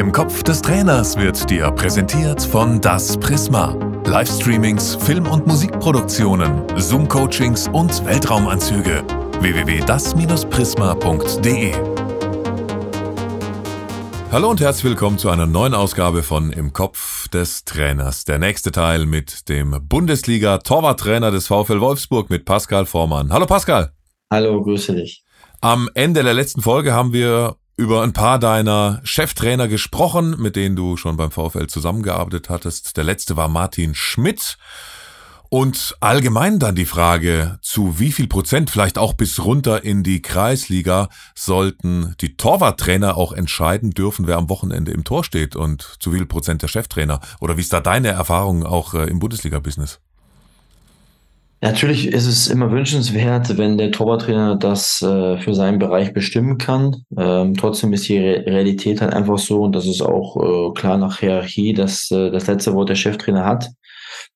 Im Kopf des Trainers wird dir präsentiert von Das Prisma. Livestreamings, Film- und Musikproduktionen, Zoom-Coachings und Weltraumanzüge. www.das-prisma.de Hallo und herzlich willkommen zu einer neuen Ausgabe von Im Kopf des Trainers. Der nächste Teil mit dem Bundesliga-Torwarttrainer des VfL Wolfsburg mit Pascal Vormann. Hallo Pascal. Hallo, grüße dich. Am Ende der letzten Folge haben wir über ein paar deiner Cheftrainer gesprochen, mit denen du schon beim VfL zusammengearbeitet hattest. Der letzte war Martin Schmidt. Und allgemein dann die Frage, zu wie viel Prozent, vielleicht auch bis runter in die Kreisliga, sollten die Torwarttrainer auch entscheiden dürfen, wer am Wochenende im Tor steht und zu wie viel Prozent der Cheftrainer? Oder wie ist da deine Erfahrung auch äh, im Bundesliga-Business? Natürlich ist es immer wünschenswert, wenn der Torwarttrainer das äh, für seinen Bereich bestimmen kann. Ähm, trotzdem ist die Re Realität halt einfach so und das ist auch äh, klar nach Hierarchie, dass äh, das letzte Wort der Cheftrainer hat.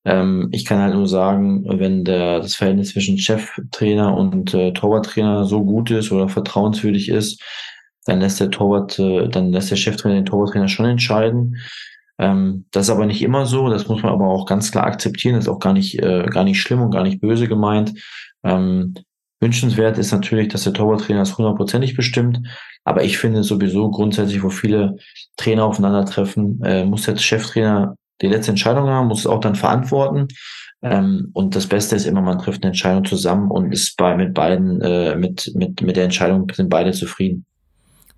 Ähm, ich kann halt nur sagen, wenn der, das Verhältnis zwischen Cheftrainer und äh, Torwarttrainer so gut ist oder vertrauenswürdig ist, dann lässt der Torwart, äh, dann lässt der Cheftrainer den Torwarttrainer schon entscheiden. Ähm, das ist aber nicht immer so, das muss man aber auch ganz klar akzeptieren, das ist auch gar nicht, äh, gar nicht schlimm und gar nicht böse gemeint. Ähm, wünschenswert ist natürlich, dass der Torwarttrainer das hundertprozentig bestimmt, aber ich finde sowieso grundsätzlich, wo viele Trainer aufeinandertreffen, äh, muss der Cheftrainer die letzte Entscheidung haben, muss es auch dann verantworten. Ähm, und das Beste ist immer, man trifft eine Entscheidung zusammen und ist bei mit beiden, äh, mit, mit, mit der Entscheidung sind beide zufrieden.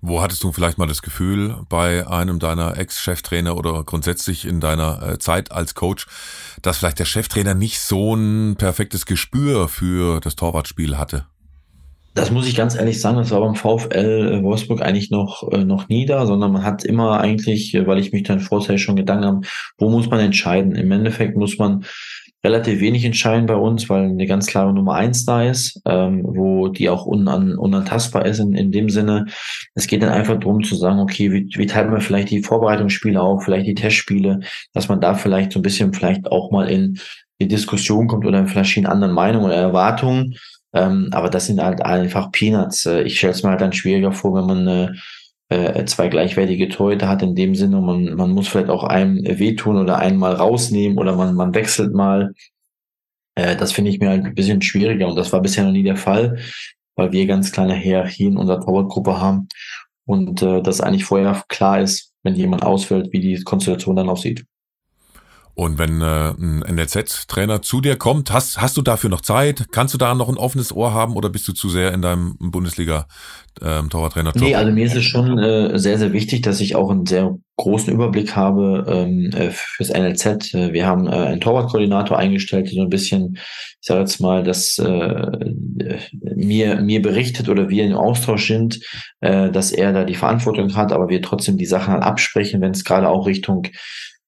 Wo hattest du vielleicht mal das Gefühl bei einem deiner Ex-Cheftrainer oder grundsätzlich in deiner äh, Zeit als Coach, dass vielleicht der Cheftrainer nicht so ein perfektes Gespür für das Torwartspiel hatte? Das muss ich ganz ehrlich sagen, das war beim VfL Wolfsburg eigentlich noch, äh, noch nie da, sondern man hat immer eigentlich, weil ich mich dann vorher schon Gedanken habe, wo muss man entscheiden? Im Endeffekt muss man relativ wenig entscheiden bei uns, weil eine ganz klare Nummer eins da ist, ähm, wo die auch unan, unantastbar ist in, in dem Sinne. Es geht dann einfach darum zu sagen, okay, wie, wie teilt man vielleicht die Vorbereitungsspiele auf, vielleicht die Testspiele, dass man da vielleicht so ein bisschen vielleicht auch mal in die Diskussion kommt oder in verschiedenen anderen Meinungen oder Erwartungen. Ähm, aber das sind halt einfach Peanuts. Äh, ich stelle es mir halt dann schwieriger vor, wenn man äh, äh, zwei gleichwertige Torhüter hat in dem Sinne. Man, man muss vielleicht auch einem wehtun oder einen mal rausnehmen oder man, man wechselt mal. Äh, das finde ich mir halt ein bisschen schwieriger und das war bisher noch nie der Fall, weil wir ganz kleine Hierarchien in unserer Torwartgruppe haben und äh, das eigentlich vorher klar ist, wenn jemand ausfällt, wie die Konstellation dann aussieht. Und wenn äh, ein NLZ-Trainer zu dir kommt, hast, hast du dafür noch Zeit? Kannst du da noch ein offenes Ohr haben oder bist du zu sehr in deinem Bundesliga-Torwarttrainer? Ähm, nee, also mir ist es schon äh, sehr, sehr wichtig, dass ich auch einen sehr großen Überblick habe ähm, äh, fürs NLZ. Äh, wir haben äh, einen Torwartkoordinator eingestellt, der so ein bisschen, ich sage jetzt mal, dass äh, mir, mir berichtet oder wir im Austausch sind, äh, dass er da die Verantwortung hat, aber wir trotzdem die Sachen halt absprechen, wenn es gerade auch Richtung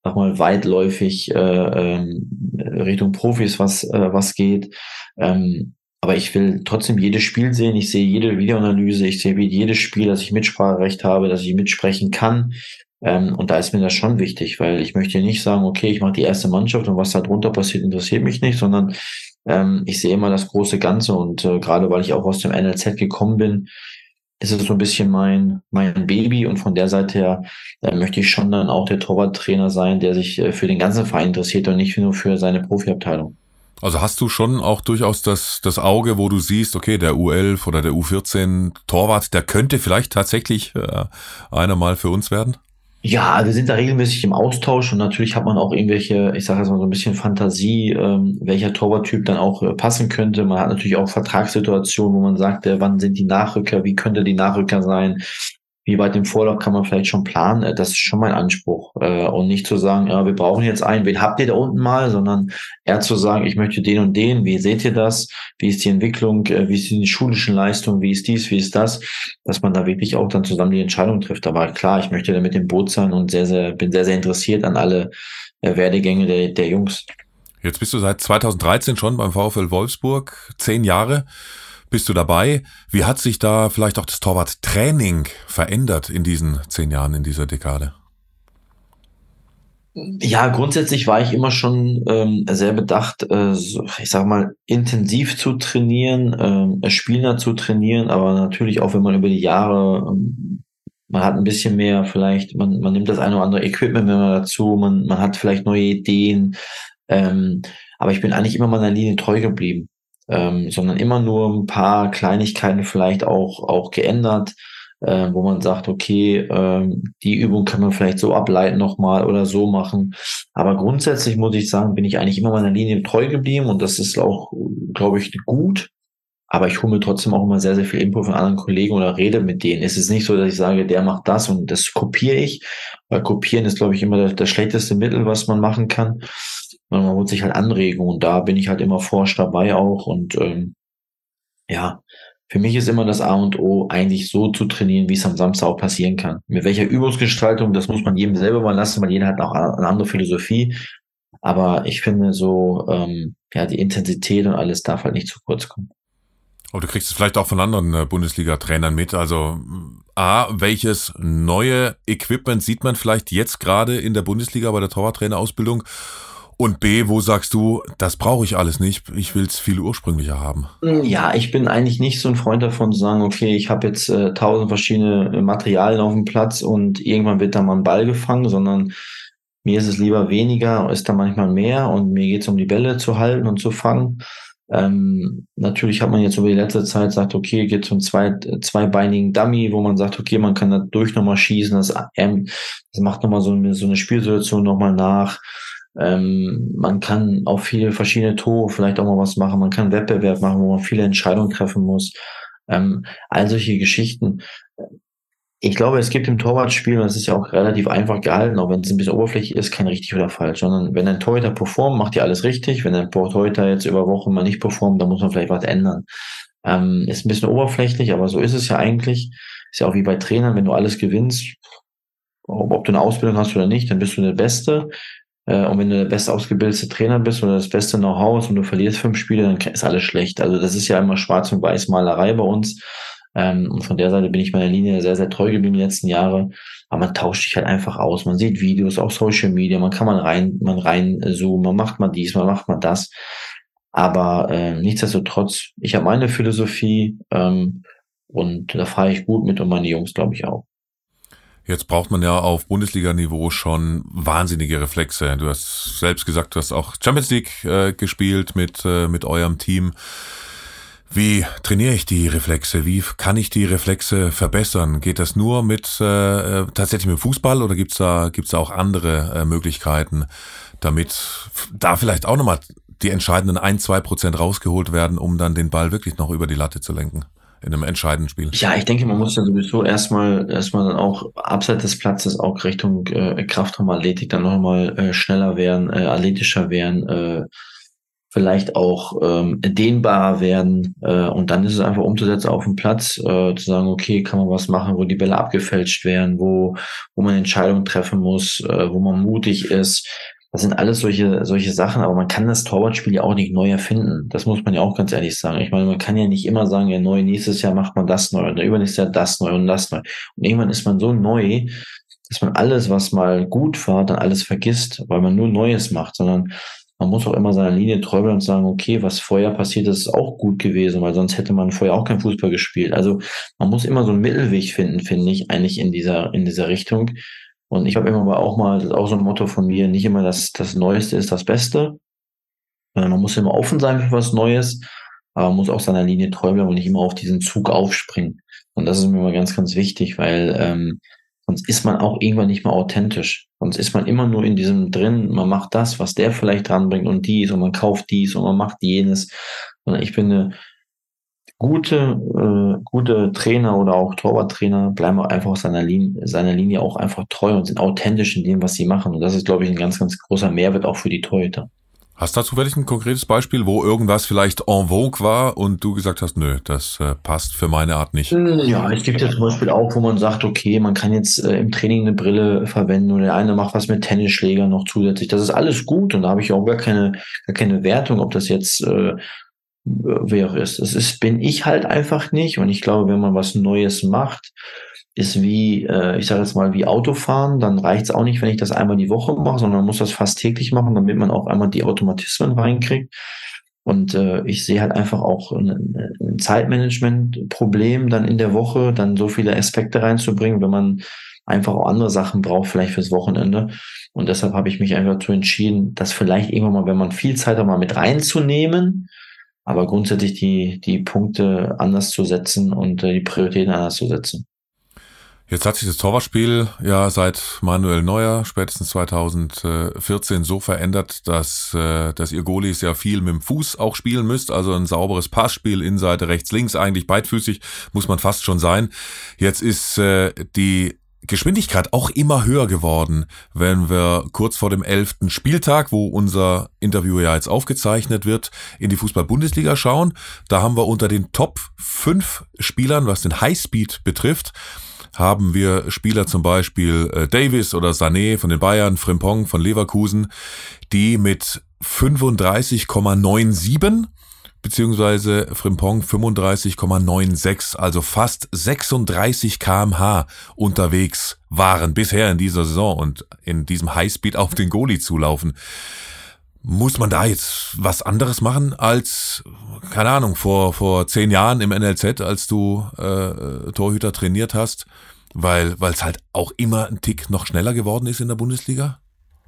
sag mal, weitläufig äh, ähm, Richtung Profis was, äh, was geht. Ähm, aber ich will trotzdem jedes Spiel sehen. Ich sehe jede Videoanalyse. Ich sehe jedes Spiel, dass ich Mitspracherecht habe, dass ich mitsprechen kann. Ähm, und da ist mir das schon wichtig, weil ich möchte nicht sagen, okay, ich mache die erste Mannschaft und was da drunter passiert, interessiert mich nicht, sondern ähm, ich sehe immer das große Ganze. Und äh, gerade weil ich auch aus dem NLZ gekommen bin, ist es so ein bisschen mein, mein Baby und von der Seite her äh, möchte ich schon dann auch der Torwarttrainer sein, der sich äh, für den ganzen Verein interessiert und nicht nur für seine Profiabteilung. Also hast du schon auch durchaus das, das Auge, wo du siehst, okay, der U11 oder der U14 Torwart, der könnte vielleicht tatsächlich äh, einer mal für uns werden? Ja, wir sind da regelmäßig im Austausch und natürlich hat man auch irgendwelche, ich sage jetzt mal so ein bisschen Fantasie, ähm, welcher Torwarttyp dann auch äh, passen könnte. Man hat natürlich auch Vertragssituationen, wo man sagt, äh, wann sind die Nachrücker, wie könnte die Nachrücker sein, wie weit im Vorlauf kann man vielleicht schon planen? Äh, das ist schon mein Anspruch. Äh, und nicht zu sagen, ja, wir brauchen jetzt einen, wen habt ihr da unten mal, sondern eher zu sagen, ich möchte den und den, wie seht ihr das? Wie ist die Entwicklung? Äh, wie ist die schulischen Leistung? Wie ist dies? Wie ist das? Dass man da wirklich auch dann zusammen die Entscheidung trifft. Aber klar, ich möchte da mit dem Boot sein und sehr, sehr, bin sehr, sehr interessiert an alle Werdegänge der, der Jungs. Jetzt bist du seit 2013 schon beim VfL Wolfsburg, zehn Jahre bist du dabei. Wie hat sich da vielleicht auch das Torwarttraining verändert in diesen zehn Jahren, in dieser Dekade? Ja, grundsätzlich war ich immer schon ähm, sehr bedacht, äh, ich sag mal, intensiv zu trainieren, ähm, spielender zu trainieren, aber natürlich auch, wenn man über die Jahre ähm, man hat ein bisschen mehr vielleicht, man, man nimmt das eine oder andere Equipment mehr dazu, man, man hat vielleicht neue Ideen. Ähm, aber ich bin eigentlich immer meiner Linie treu geblieben, ähm, sondern immer nur ein paar Kleinigkeiten vielleicht auch, auch geändert, äh, wo man sagt, okay, ähm, die Übung kann man vielleicht so ableiten nochmal oder so machen. Aber grundsätzlich muss ich sagen, bin ich eigentlich immer meiner Linie treu geblieben und das ist auch, glaube ich, gut. Aber ich hole mir trotzdem auch immer sehr, sehr viel Info von anderen Kollegen oder rede mit denen. Es ist nicht so, dass ich sage, der macht das und das kopiere ich. Weil kopieren ist, glaube ich, immer das, das schlechteste Mittel, was man machen kann. Man holt sich halt Anregungen und da bin ich halt immer forsch dabei auch. Und ähm, ja, für mich ist immer das A und O, eigentlich so zu trainieren, wie es am Samstag auch passieren kann. Mit welcher Übungsgestaltung, das muss man jedem selber mal lassen, weil jeder hat auch eine andere Philosophie. Aber ich finde so, ähm, ja, die Intensität und alles darf halt nicht zu kurz kommen. Aber du kriegst es vielleicht auch von anderen äh, Bundesliga-Trainern mit. Also A, welches neue Equipment sieht man vielleicht jetzt gerade in der Bundesliga bei der Torwarttrainerausbildung? Und B, wo sagst du, das brauche ich alles nicht, ich will es viel ursprünglicher haben? Ja, ich bin eigentlich nicht so ein Freund davon zu sagen, okay, ich habe jetzt äh, tausend verschiedene Materialien auf dem Platz und irgendwann wird da mal ein Ball gefangen, sondern mir ist es lieber weniger, ist da manchmal mehr und mir geht es um die Bälle zu halten und zu fangen. Ähm, natürlich hat man jetzt über die letzte Zeit sagt, okay, geht zum zwei, zweibeinigen Dummy, wo man sagt, okay, man kann da durch nochmal schießen, das, ähm, das macht nochmal so so eine Spielsituation nochmal nach. Ähm, man kann auch viele verschiedene Tore vielleicht auch mal was machen. Man kann Wettbewerb machen, wo man viele Entscheidungen treffen muss. Ähm, all solche Geschichten. Ich glaube, es gibt im Torwartspiel, und das ist ja auch relativ einfach gehalten, auch wenn es ein bisschen oberflächlich ist, kein richtig oder falsch, sondern wenn ein Torhüter performt, macht ja alles richtig. Wenn ein Torhüter jetzt über Wochen mal nicht performt, dann muss man vielleicht was ändern. Ähm, ist ein bisschen oberflächlich, aber so ist es ja eigentlich. Ist ja auch wie bei Trainern, wenn du alles gewinnst, ob, ob du eine Ausbildung hast oder nicht, dann bist du der Beste. Äh, und wenn du der best ausgebildete Trainer bist oder das beste Know-how und du verlierst fünf Spiele, dann ist alles schlecht. Also das ist ja immer Schwarz- und Weiß-Malerei bei uns. Ähm, und von der Seite bin ich meiner Linie sehr, sehr treu geblieben die letzten Jahre. Aber man tauscht sich halt einfach aus. Man sieht Videos auf Social Media, man kann mal rein, man rein zoomen, man macht mal dies, man macht mal das. Aber äh, nichtsdestotrotz, ich habe meine Philosophie ähm, und da fahre ich gut mit und meine Jungs, glaube ich, auch. Jetzt braucht man ja auf Bundesliga-Niveau schon wahnsinnige Reflexe. Du hast selbst gesagt, du hast auch Champions League äh, gespielt mit, äh, mit eurem Team. Wie trainiere ich die Reflexe? Wie kann ich die Reflexe verbessern? Geht das nur mit äh, tatsächlich mit Fußball oder gibt's da gibt's da auch andere äh, Möglichkeiten, damit da vielleicht auch nochmal die entscheidenden ein zwei Prozent rausgeholt werden, um dann den Ball wirklich noch über die Latte zu lenken? In einem entscheidenden Spiel. Ja, ich denke, man muss ja sowieso erstmal erstmal dann auch abseits des Platzes auch Richtung äh, Kraftraum Athletik dann nochmal äh, schneller werden, äh, athletischer werden, äh, vielleicht auch ähm, dehnbarer werden äh, und dann ist es einfach umzusetzen auf dem Platz, äh, zu sagen, okay, kann man was machen, wo die Bälle abgefälscht werden, wo, wo man Entscheidungen treffen muss, äh, wo man mutig ist. Das sind alles solche, solche Sachen, aber man kann das Torwartspiel ja auch nicht neu erfinden. Das muss man ja auch ganz ehrlich sagen. Ich meine, man kann ja nicht immer sagen, ja, neu, nächstes Jahr macht man das neu, oder übernächstes Jahr das neu und das neu. Und irgendwann ist man so neu, dass man alles, was mal gut war, dann alles vergisst, weil man nur Neues macht, sondern man muss auch immer seiner Linie treu bleiben und sagen, okay, was vorher passiert ist, ist auch gut gewesen, weil sonst hätte man vorher auch kein Fußball gespielt. Also man muss immer so einen Mittelweg finden, finde ich, eigentlich in dieser, in dieser Richtung. Und ich habe immer aber auch mal, das ist auch so ein Motto von mir, nicht immer das, das Neueste ist das Beste. Äh, man muss immer offen sein für was Neues, aber man muss auch seiner Linie treu bleiben und nicht immer auf diesen Zug aufspringen. Und das ist mir immer ganz, ganz wichtig, weil ähm, Sonst ist man auch irgendwann nicht mehr authentisch. Sonst ist man immer nur in diesem drin, man macht das, was der vielleicht dranbringt und dies und man kauft dies und man macht jenes. Und ich finde, gute, äh, gute Trainer oder auch Torwarttrainer bleiben auch einfach seiner Linie, seiner Linie auch einfach treu und sind authentisch in dem, was sie machen. Und das ist, glaube ich, ein ganz, ganz großer Mehrwert auch für die Torhüter. Hast du zufällig ein konkretes Beispiel, wo irgendwas vielleicht en vogue war und du gesagt hast, nö, das äh, passt für meine Art nicht? Ja, es gibt ja zum Beispiel auch, wo man sagt, okay, man kann jetzt äh, im Training eine Brille verwenden oder der eine macht was mit Tennisschlägern noch zusätzlich. Das ist alles gut und da habe ich auch gar keine, gar keine Wertung, ob das jetzt äh, wäre. Es ist, bin ich halt einfach nicht und ich glaube, wenn man was Neues macht, ist wie, äh, ich sage jetzt mal, wie Autofahren. Dann reicht es auch nicht, wenn ich das einmal die Woche mache, sondern man muss das fast täglich machen, damit man auch einmal die Automatismen reinkriegt. Und äh, ich sehe halt einfach auch ein, ein Zeitmanagement-Problem dann in der Woche, dann so viele Aspekte reinzubringen, wenn man einfach auch andere Sachen braucht, vielleicht fürs Wochenende. Und deshalb habe ich mich einfach zu entschieden, das vielleicht irgendwann mal, wenn man viel Zeit hat, mal mit reinzunehmen, aber grundsätzlich die, die Punkte anders zu setzen und äh, die Prioritäten anders zu setzen. Jetzt hat sich das Torwartspiel ja seit Manuel Neuer spätestens 2014 so verändert, dass, äh, dass ihr Goalies ja viel mit dem Fuß auch spielen müsst. Also ein sauberes Passspiel, Innenseite, rechts, links, eigentlich beidfüßig muss man fast schon sein. Jetzt ist äh, die Geschwindigkeit auch immer höher geworden, wenn wir kurz vor dem elften Spieltag, wo unser Interview ja jetzt aufgezeichnet wird, in die Fußball-Bundesliga schauen. Da haben wir unter den Top 5 Spielern, was den Highspeed betrifft, haben wir Spieler zum Beispiel äh, Davis oder Sané von den Bayern, Frimpong von Leverkusen, die mit 35,97 beziehungsweise Frimpong 35,96, also fast 36 kmh unterwegs waren bisher in dieser Saison und in diesem Highspeed auf den Goalie zulaufen. Muss man da jetzt was anderes machen als, keine Ahnung, vor, vor zehn Jahren im NLZ, als du äh, Torhüter trainiert hast, weil es halt auch immer ein Tick noch schneller geworden ist in der Bundesliga?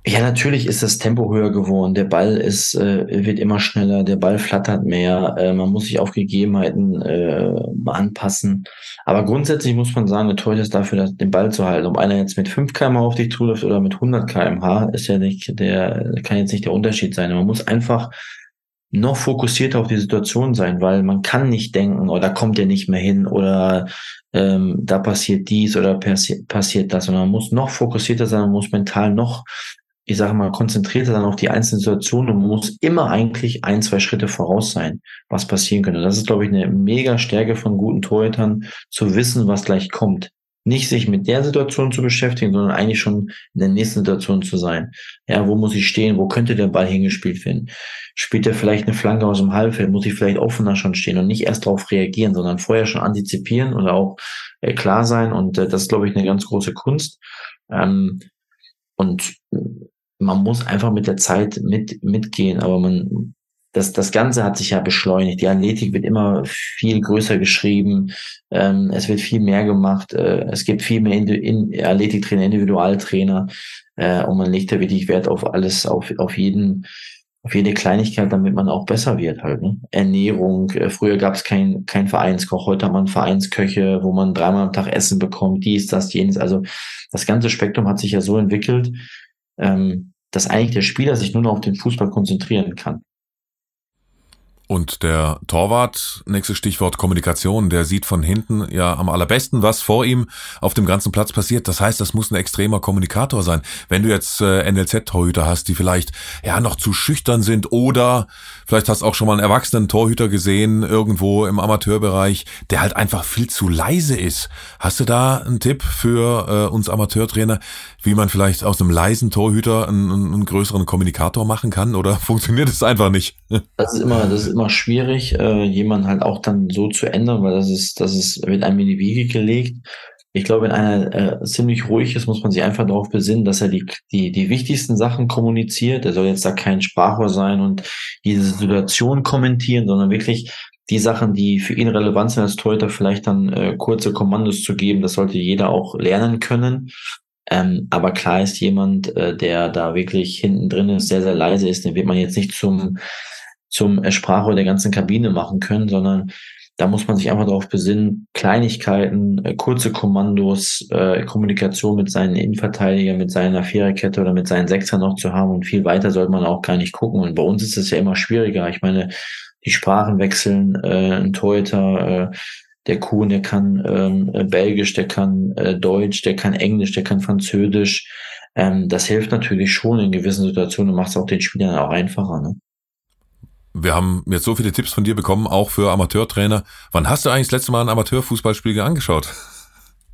Ja, natürlich ist das Tempo höher geworden. Der Ball ist, äh, wird immer schneller, der Ball flattert mehr, äh, man muss sich auf Gegebenheiten äh, anpassen. Aber grundsätzlich muss man sagen, der Torhüter ist dafür, den Ball zu halten. Ob einer jetzt mit 5 km auf dich zuläuft oder mit 100 km/h, ist ja nicht der, kann jetzt nicht der Unterschied sein. Man muss einfach noch fokussierter auf die Situation sein, weil man kann nicht denken, oder oh, kommt er nicht mehr hin oder ähm, da passiert dies oder passi passiert das, sondern man muss noch fokussierter sein, man muss mental noch ich sage mal, konzentrierter dann auf die einzelnen Situationen und muss immer eigentlich ein, zwei Schritte voraus sein, was passieren könnte. Das ist, glaube ich, eine mega Stärke von guten Torhütern, zu wissen, was gleich kommt. Nicht sich mit der Situation zu beschäftigen, sondern eigentlich schon in der nächsten Situation zu sein. Ja, wo muss ich stehen? Wo könnte der Ball hingespielt werden? Spielt er vielleicht eine Flanke aus dem Halbfeld? Muss ich vielleicht offener schon stehen und nicht erst darauf reagieren, sondern vorher schon antizipieren oder auch äh, klar sein? Und äh, das ist, glaube ich, eine ganz große Kunst. Ähm, und man muss einfach mit der Zeit mit, mitgehen, aber man, das, das Ganze hat sich ja beschleunigt. Die Athletik wird immer viel größer geschrieben. Ähm, es wird viel mehr gemacht. Äh, es gibt viel mehr Indi in Athletiktrainer, Individualtrainer. Äh, und man legt da wirklich Wert auf alles, auf, auf jeden, auf jede Kleinigkeit, damit man auch besser wird halt. Ne? Ernährung. Äh, früher gab es kein, kein Vereinskoch. Heute hat man Vereinsköche, wo man dreimal am Tag Essen bekommt. Dies, das, jenes. Also das ganze Spektrum hat sich ja so entwickelt, ähm, dass eigentlich der Spieler sich nur noch auf den Fußball konzentrieren kann. Und der Torwart, nächstes Stichwort Kommunikation, der sieht von hinten ja am allerbesten, was vor ihm auf dem ganzen Platz passiert. Das heißt, das muss ein extremer Kommunikator sein. Wenn du jetzt äh, NLZ-Torhüter hast, die vielleicht ja noch zu schüchtern sind oder vielleicht hast du auch schon mal einen erwachsenen Torhüter gesehen, irgendwo im Amateurbereich, der halt einfach viel zu leise ist. Hast du da einen Tipp für äh, uns Amateurtrainer, wie man vielleicht aus einem leisen Torhüter einen, einen größeren Kommunikator machen kann? Oder funktioniert es einfach nicht? Das ist immer, das ist immer immer schwierig, äh, jemanden halt auch dann so zu ändern, weil das ist, das ist, wird einem in die Wiege gelegt. Ich glaube, wenn einer äh, ziemlich ruhig ist, muss man sich einfach darauf besinnen, dass er die, die, die wichtigsten Sachen kommuniziert. Er soll jetzt da kein Sprachrohr sein und diese Situation kommentieren, sondern wirklich die Sachen, die für ihn relevant sind als Torhüter, vielleicht dann äh, kurze Kommandos zu geben. Das sollte jeder auch lernen können. Ähm, aber klar ist jemand, äh, der da wirklich hinten drin ist, sehr, sehr leise ist, den wird man jetzt nicht zum zum Sprachrohr der ganzen Kabine machen können, sondern da muss man sich einfach darauf besinnen, Kleinigkeiten, äh, kurze Kommandos, äh, Kommunikation mit seinen Innenverteidigern, mit seiner Viererkette oder mit seinen Sechsern noch zu haben und viel weiter sollte man auch gar nicht gucken. Und bei uns ist es ja immer schwieriger. Ich meine, die Sprachen wechseln, äh, ein Torhüter, äh, der Kuhn, der kann ähm, äh, Belgisch, der kann äh, Deutsch, der kann Englisch, der kann Französisch. Ähm, das hilft natürlich schon in gewissen Situationen und macht es auch den Spielern auch einfacher. Ne? Wir haben jetzt so viele Tipps von dir bekommen, auch für Amateurtrainer. Wann hast du eigentlich das letzte Mal ein Amateurfußballspiel angeschaut?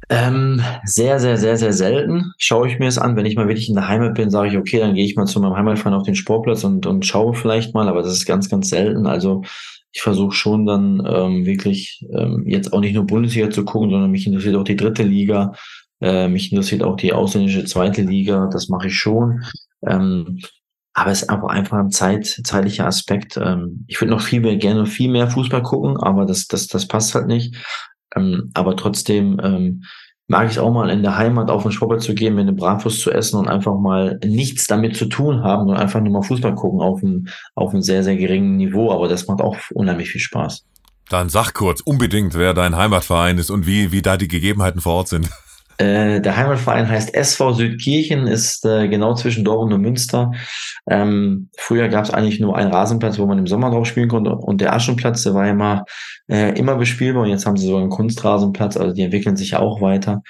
Ähm, sehr, sehr, sehr, sehr selten schaue ich mir es an. Wenn ich mal wirklich in der Heimat bin, sage ich, okay, dann gehe ich mal zu meinem Heimatverein auf den Sportplatz und, und schaue vielleicht mal, aber das ist ganz, ganz selten. Also ich versuche schon dann ähm, wirklich ähm, jetzt auch nicht nur Bundesliga zu gucken, sondern mich interessiert auch die dritte Liga, äh, mich interessiert auch die ausländische zweite Liga, das mache ich schon. Ähm, aber es ist einfach, einfach ein Zeit, zeitlicher Aspekt. Ähm, ich würde noch viel mehr, gerne viel mehr Fußball gucken, aber das, das, das passt halt nicht. Ähm, aber trotzdem ähm, mag ich auch mal in der Heimat auf den Sportplatz zu gehen, mir eine Bratwurst zu essen und einfach mal nichts damit zu tun haben und einfach nur mal Fußball gucken auf einem, auf einem sehr, sehr geringen Niveau. Aber das macht auch unheimlich viel Spaß. Dann sag kurz unbedingt, wer dein Heimatverein ist und wie, wie da die Gegebenheiten vor Ort sind. Äh, der Heimatverein heißt SV Südkirchen, ist äh, genau zwischen Dortmund und Münster. Ähm, früher gab es eigentlich nur einen Rasenplatz, wo man im Sommer drauf spielen konnte und der Aschenplatz, der war immer, äh, immer bespielbar und jetzt haben sie so einen Kunstrasenplatz, also die entwickeln sich ja auch weiter.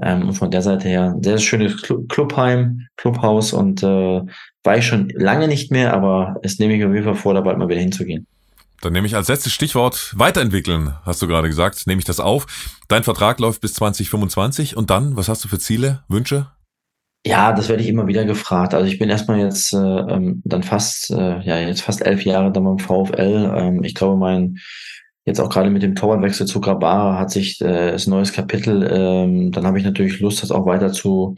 Ähm, und von der Seite her sehr schönes Clubheim, Clubhaus und äh, war ich schon lange nicht mehr, aber es nehme ich auf jeden Fall vor, da bald mal wieder hinzugehen. Dann nehme ich als letztes Stichwort weiterentwickeln, hast du gerade gesagt, nehme ich das auf. Dein Vertrag läuft bis 2025 und dann, was hast du für Ziele, Wünsche? Ja, das werde ich immer wieder gefragt. Also ich bin erstmal jetzt äh, ähm, dann fast, äh, ja, jetzt fast elf Jahre dann beim VfL. Ähm, ich glaube, mein, jetzt auch gerade mit dem Torwartwechsel zu Grabara hat sich äh, das neues Kapitel, ähm, dann habe ich natürlich Lust, das auch weiter zu,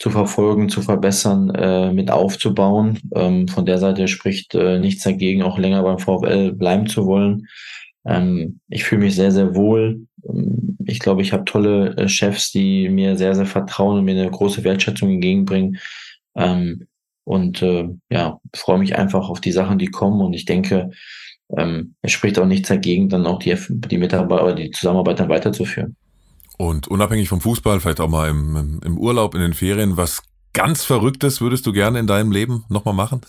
zu verfolgen, zu verbessern, äh, mit aufzubauen. Ähm, von der Seite spricht äh, nichts dagegen, auch länger beim VfL bleiben zu wollen. Ähm, ich fühle mich sehr, sehr wohl. Ähm, ich glaube, ich habe tolle äh, Chefs, die mir sehr, sehr vertrauen und mir eine große Wertschätzung entgegenbringen. Ähm, und äh, ja, freue mich einfach auf die Sachen, die kommen. Und ich denke, ähm, es spricht auch nichts dagegen, dann auch die, die Mitarbeiter, die Zusammenarbeit dann weiterzuführen. Und unabhängig vom Fußball, vielleicht auch mal im, im Urlaub, in den Ferien, was ganz Verrücktes würdest du gerne in deinem Leben nochmal machen?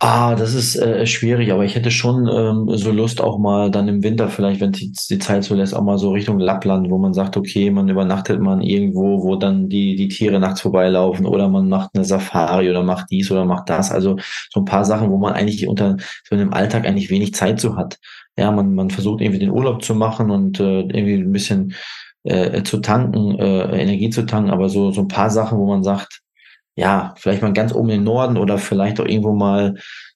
Ah, das ist äh, schwierig, aber ich hätte schon ähm, so Lust auch mal dann im Winter vielleicht, wenn die, die Zeit so lässt, auch mal so Richtung Lappland, wo man sagt, okay, man übernachtet man irgendwo, wo dann die, die Tiere nachts vorbeilaufen oder man macht eine Safari oder macht dies oder macht das. Also so ein paar Sachen, wo man eigentlich unter so einem Alltag eigentlich wenig Zeit so hat. Ja, man, man versucht irgendwie den Urlaub zu machen und äh, irgendwie ein bisschen äh, zu tanken, äh, Energie zu tanken, aber so, so ein paar Sachen, wo man sagt, ja, vielleicht mal ganz oben im Norden oder vielleicht auch irgendwo mal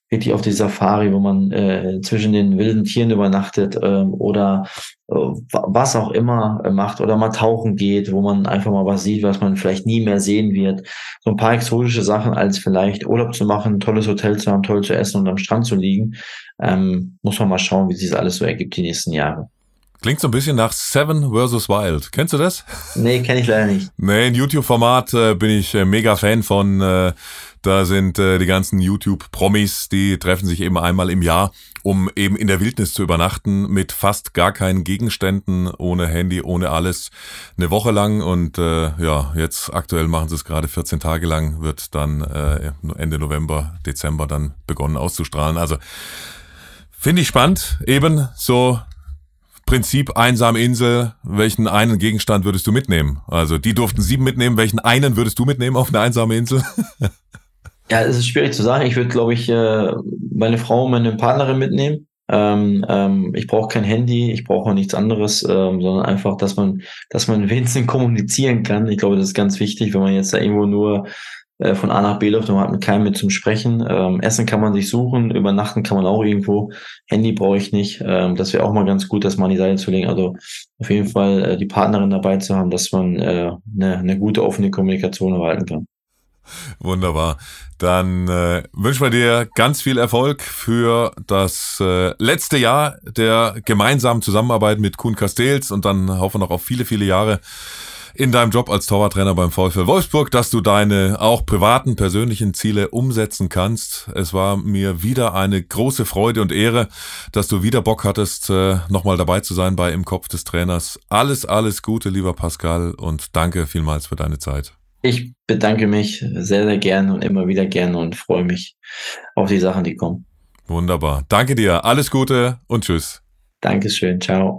wirklich auf die Safari, wo man äh, zwischen den wilden Tieren übernachtet äh, oder äh, was auch immer äh, macht oder mal tauchen geht, wo man einfach mal was sieht, was man vielleicht nie mehr sehen wird. So ein paar exotische Sachen als vielleicht Urlaub zu machen, tolles Hotel zu haben, toll zu essen und am Strand zu liegen. Ähm, muss man mal schauen, wie sich das alles so ergibt die nächsten Jahre. Klingt so ein bisschen nach Seven vs. Wild. Kennst du das? Nee, kenne ich leider nicht. Nee, ein YouTube-Format äh, bin ich äh, mega Fan von. Äh, da sind äh, die ganzen YouTube-Promis, die treffen sich eben einmal im Jahr, um eben in der Wildnis zu übernachten, mit fast gar keinen Gegenständen, ohne Handy, ohne alles, eine Woche lang. Und äh, ja, jetzt aktuell machen sie es gerade 14 Tage lang, wird dann äh, Ende November, Dezember dann begonnen auszustrahlen. Also finde ich spannend, eben so Prinzip einsame Insel, welchen einen Gegenstand würdest du mitnehmen? Also die durften sieben mitnehmen, welchen einen würdest du mitnehmen auf eine einsame Insel? ja, es ist schwierig zu sagen. Ich würde, glaube ich, äh, meine Frau, meine Partnerin mitnehmen. Ähm, ähm, ich brauche kein Handy, ich brauche auch nichts anderes, ähm, sondern einfach, dass man, dass man wenigstens kommunizieren kann. Ich glaube, das ist ganz wichtig, wenn man jetzt da irgendwo nur äh, von A nach B läuft und man hat mit keinem mit zum Sprechen. Ähm, Essen kann man sich suchen, übernachten kann man auch irgendwo. Handy brauche ich nicht. Ähm, das wäre auch mal ganz gut, das mal an die Seite zu legen. Also auf jeden Fall äh, die Partnerin dabei zu haben, dass man äh, eine, eine gute offene Kommunikation erhalten kann. Wunderbar. Dann äh, wünschen wir dir ganz viel Erfolg für das äh, letzte Jahr der gemeinsamen Zusammenarbeit mit Kuhn Castells und dann hoffen wir noch auf viele, viele Jahre in deinem Job als Torwarttrainer beim VfL Wolfsburg, dass du deine auch privaten, persönlichen Ziele umsetzen kannst. Es war mir wieder eine große Freude und Ehre, dass du wieder Bock hattest, äh, nochmal dabei zu sein bei Im Kopf des Trainers. Alles, alles Gute, lieber Pascal, und danke vielmals für deine Zeit. Ich bedanke mich sehr, sehr gerne und immer wieder gerne und freue mich auf die Sachen, die kommen. Wunderbar. Danke dir. Alles Gute und tschüss. Dankeschön. Ciao.